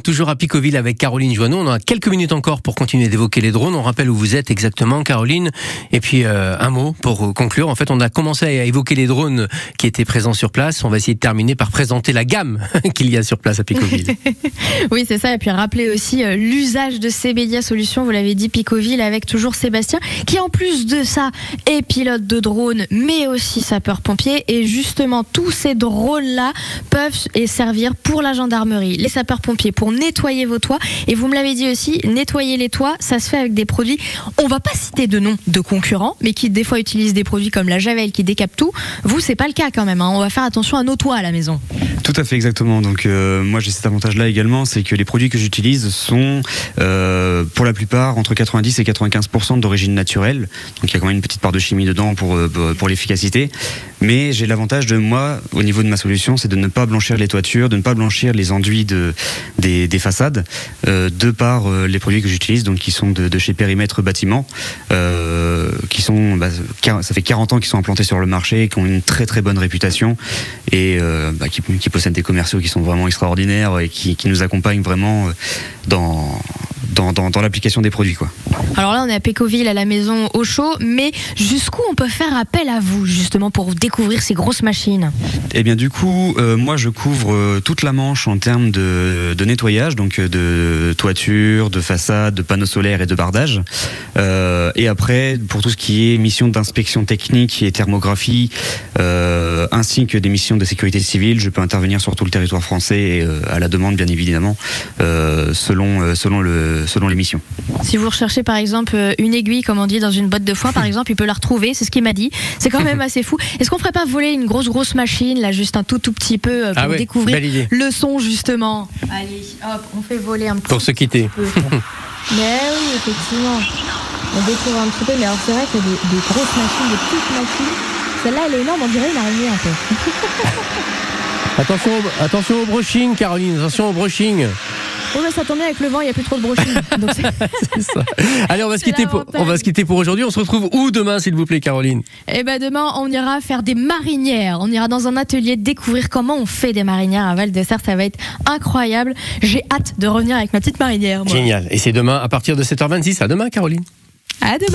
toujours à Picoville avec Caroline Joanneau. On a quelques minutes encore pour continuer d'évoquer les drones. On rappelle où vous êtes exactement, Caroline. Et puis euh, un mot pour conclure. En fait, on a commencé à évoquer les drones qui étaient présents sur place. On va essayer de terminer par présenter la gamme qu'il y a sur place à Picoville. oui, c'est ça. Et puis rappeler aussi euh, l'usage de CBIA Solutions. Vous l'avez dit, Picoville, avec toujours Sébastien, qui en plus de ça est pilote de drone, mais aussi sapeur-pompier. Et justement, tous ces drones-là peuvent et servir pour la gendarmerie, les sapeurs-pompiers, pour nettoyer vos toits. Et vous me l'avez dit aussi, nettoyer les toits, ça se fait avec des produits. On va pas citer de nom de concurrents, mais qui des fois utilisent des produits comme la Javel qui décape tout. Vous, c'est pas le cas quand même. Hein. On va faire attention à nos toits à la maison. Tout à fait, exactement. Donc euh, moi j'ai cet avantage-là également, c'est que les produits que j'utilise sont euh, pour la plupart entre 90 et 95% d'origine naturelle. Donc il y a quand même une petite part de chimie dedans pour euh, pour l'efficacité. Mais j'ai l'avantage de moi, au niveau de ma solution, c'est de ne pas blanchir les toitures, de ne pas blanchir les enduits de, des, façades, euh, de par euh, les produits que j'utilise, donc qui sont de, chez Périmètre Bâtiment, euh, qui sont, bah, ça fait 40 ans qu'ils sont implantés sur le marché, qui ont une très très bonne réputation et bah, qui, possèdent des commerciaux qui sont vraiment extraordinaires et qui, qui nous accompagnent vraiment dans dans, dans, l'application des produits. Quoi. Alors là, on est à Pécoville, à la maison au chaud, mais jusqu'où on peut faire appel à vous, justement, pour découvrir ces grosses machines? Eh bien, du coup, euh, moi, je couvre euh, toute la Manche en termes de, de, nettoyage, donc euh, de toiture, de façade, de panneaux solaires et de bardage. Euh, et après, pour tout ce qui est mission d'inspection technique et thermographie, euh, ainsi que des missions de sécurité civile, je peux intervenir sur tout le territoire français et à la demande, bien évidemment, selon, selon le selon l'émission. Si vous recherchez par exemple euh, une aiguille, comme on dit, dans une botte de foin, par exemple, il peut la retrouver, c'est ce qu'il m'a dit. C'est quand même assez fou. Est-ce qu'on ferait pas voler une grosse, grosse machine, là, juste un tout, tout petit peu, euh, pour ah découvrir le son, justement? Allez, hop, on fait voler un petit Pour se quitter. mais oui, effectivement. On découvre un petit peu, mais alors c'est vrai qu'il y a des, grosses machines, des petites machines. Celle-là, elle est énorme, on dirait une araignée un peu. attention, attention au brushing, Caroline, attention au brushing. Oui, mais ça tombe bien avec le vent, il n'y a plus trop de brochures. Allez, on va, se quitter pour, on va se quitter pour aujourd'hui. On se retrouve où demain, s'il vous plaît, Caroline? Eh ben demain, on ira faire des marinières. On ira dans un atelier découvrir comment on fait des marinières à Val de Serre. Ça va être incroyable. J'ai hâte de revenir avec ma petite marinière. Génial. Et c'est demain à partir de 7h26. À demain, Caroline. À demain.